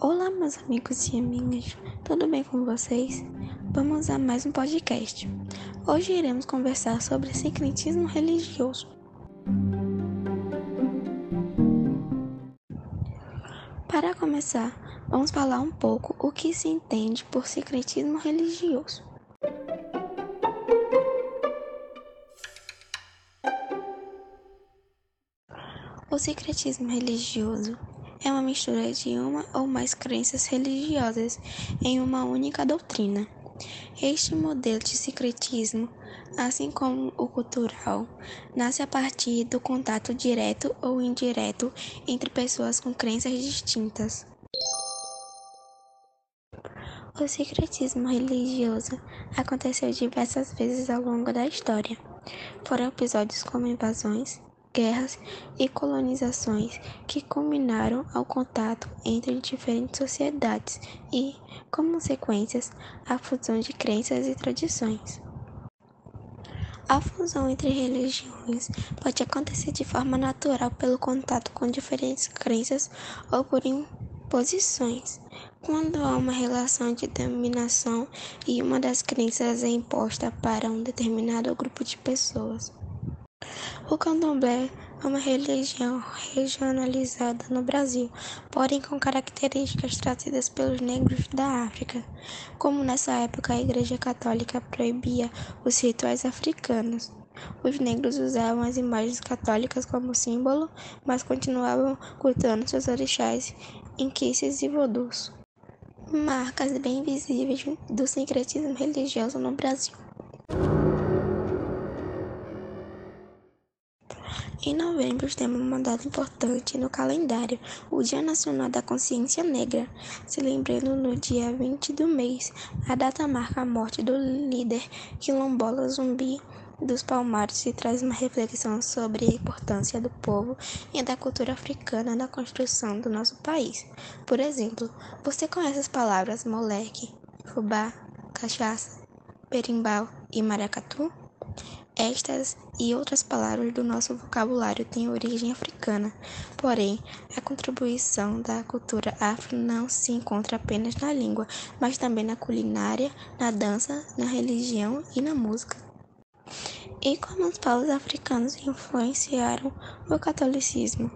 Olá, meus amigos e amigas, tudo bem com vocês? Vamos a mais um podcast. Hoje iremos conversar sobre sincretismo religioso. Para começar, vamos falar um pouco o que se entende por sincretismo religioso. O secretismo religioso é uma mistura de uma ou mais crenças religiosas em uma única doutrina. Este modelo de secretismo, assim como o cultural, nasce a partir do contato direto ou indireto entre pessoas com crenças distintas. O secretismo religioso aconteceu diversas vezes ao longo da história. Foram episódios como invasões, guerras e colonizações que culminaram ao contato entre diferentes sociedades e, como consequências, a fusão de crenças e tradições. A fusão entre religiões pode acontecer de forma natural pelo contato com diferentes crenças ou por imposições, quando há uma relação de dominação e uma das crenças é imposta para um determinado grupo de pessoas. O candomblé é uma religião regionalizada no Brasil, porém com características trazidas pelos negros da África. Como nessa época a Igreja Católica proibia os rituais africanos, os negros usavam as imagens católicas como símbolo, mas continuavam cultuando seus orixás, inquices e vodus. Marcas bem visíveis do sincretismo religioso no Brasil. Em novembro temos uma data importante no calendário, o Dia Nacional da Consciência Negra. Se lembrando no dia 20 do mês, a data marca a morte do líder quilombola zumbi dos Palmares e traz uma reflexão sobre a importância do povo e da cultura africana na construção do nosso país. Por exemplo, você conhece as palavras moleque, fubá, cachaça, berimbau e maracatu? Estas e outras palavras do nosso vocabulário têm origem africana, porém, a contribuição da cultura afro não se encontra apenas na língua, mas também na culinária, na dança, na religião e na música. E como os povos africanos influenciaram o catolicismo?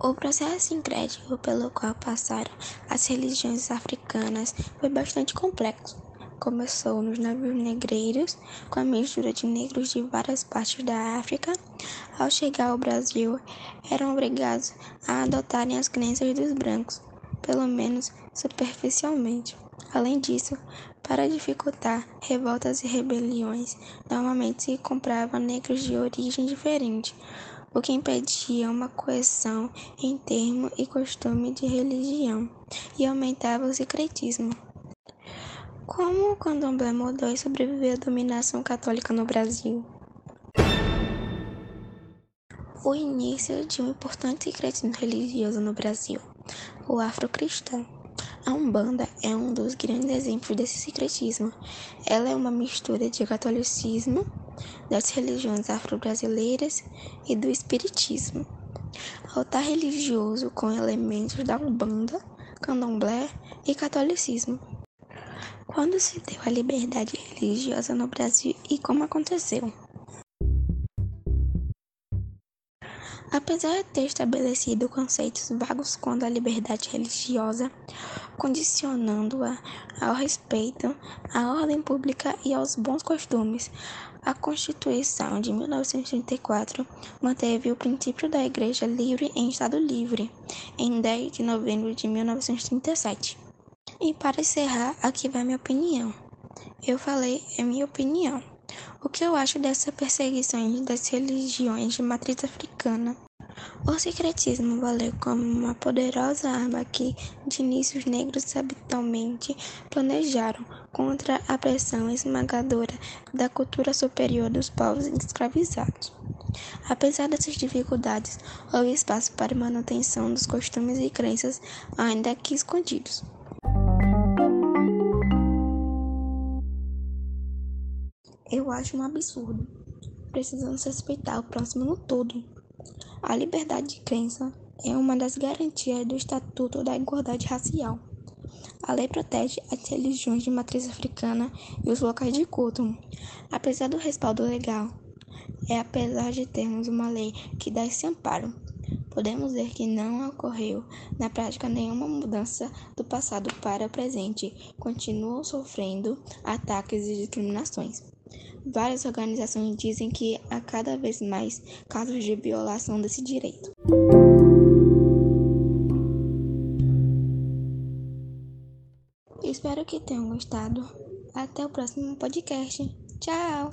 O processo sincrético pelo qual passaram as religiões africanas foi bastante complexo começou nos navios negreiros, com a mistura de negros de várias partes da África. Ao chegar ao Brasil, eram obrigados a adotarem as crenças dos brancos, pelo menos superficialmente. Além disso, para dificultar revoltas e rebeliões, normalmente se comprava negros de origem diferente, o que impedia uma coesão em termo e costume de religião e aumentava o secretismo. Como o candomblé mudou e sobreviveu à dominação católica no Brasil? O início de um importante secretismo religioso no Brasil, o afrocristão. A Umbanda é um dos grandes exemplos desse secretismo. Ela é uma mistura de catolicismo, das religiões afro-brasileiras e do espiritismo. Altar religioso com elementos da Umbanda, candomblé e catolicismo. Quando se deu a liberdade religiosa no Brasil e como aconteceu? Apesar de ter estabelecido conceitos vagos quanto à liberdade religiosa, condicionando-a ao respeito à ordem pública e aos bons costumes, a Constituição de 1934 manteve o princípio da Igreja livre em Estado livre, em 10 de novembro de 1937. E para encerrar, aqui vai minha opinião. Eu falei é minha opinião. O que eu acho dessa perseguição das religiões de matriz africana? O secretismo valeu como uma poderosa arma que, de início, os negros habitualmente planejaram contra a pressão esmagadora da cultura superior dos povos escravizados. Apesar dessas dificuldades, houve espaço para manutenção dos costumes e crenças ainda que escondidos. Eu acho um absurdo. Precisamos respeitar o próximo no todo. A liberdade de crença é uma das garantias do Estatuto da Igualdade Racial. A lei protege as religiões de matriz africana e os locais de culto. Apesar do respaldo legal, é apesar de termos uma lei que dá esse amparo, podemos ver que não ocorreu na prática nenhuma mudança do passado para o presente. Continuam sofrendo ataques e discriminações. Várias organizações dizem que há cada vez mais casos de violação desse direito. Espero que tenham gostado. Até o próximo podcast. Tchau!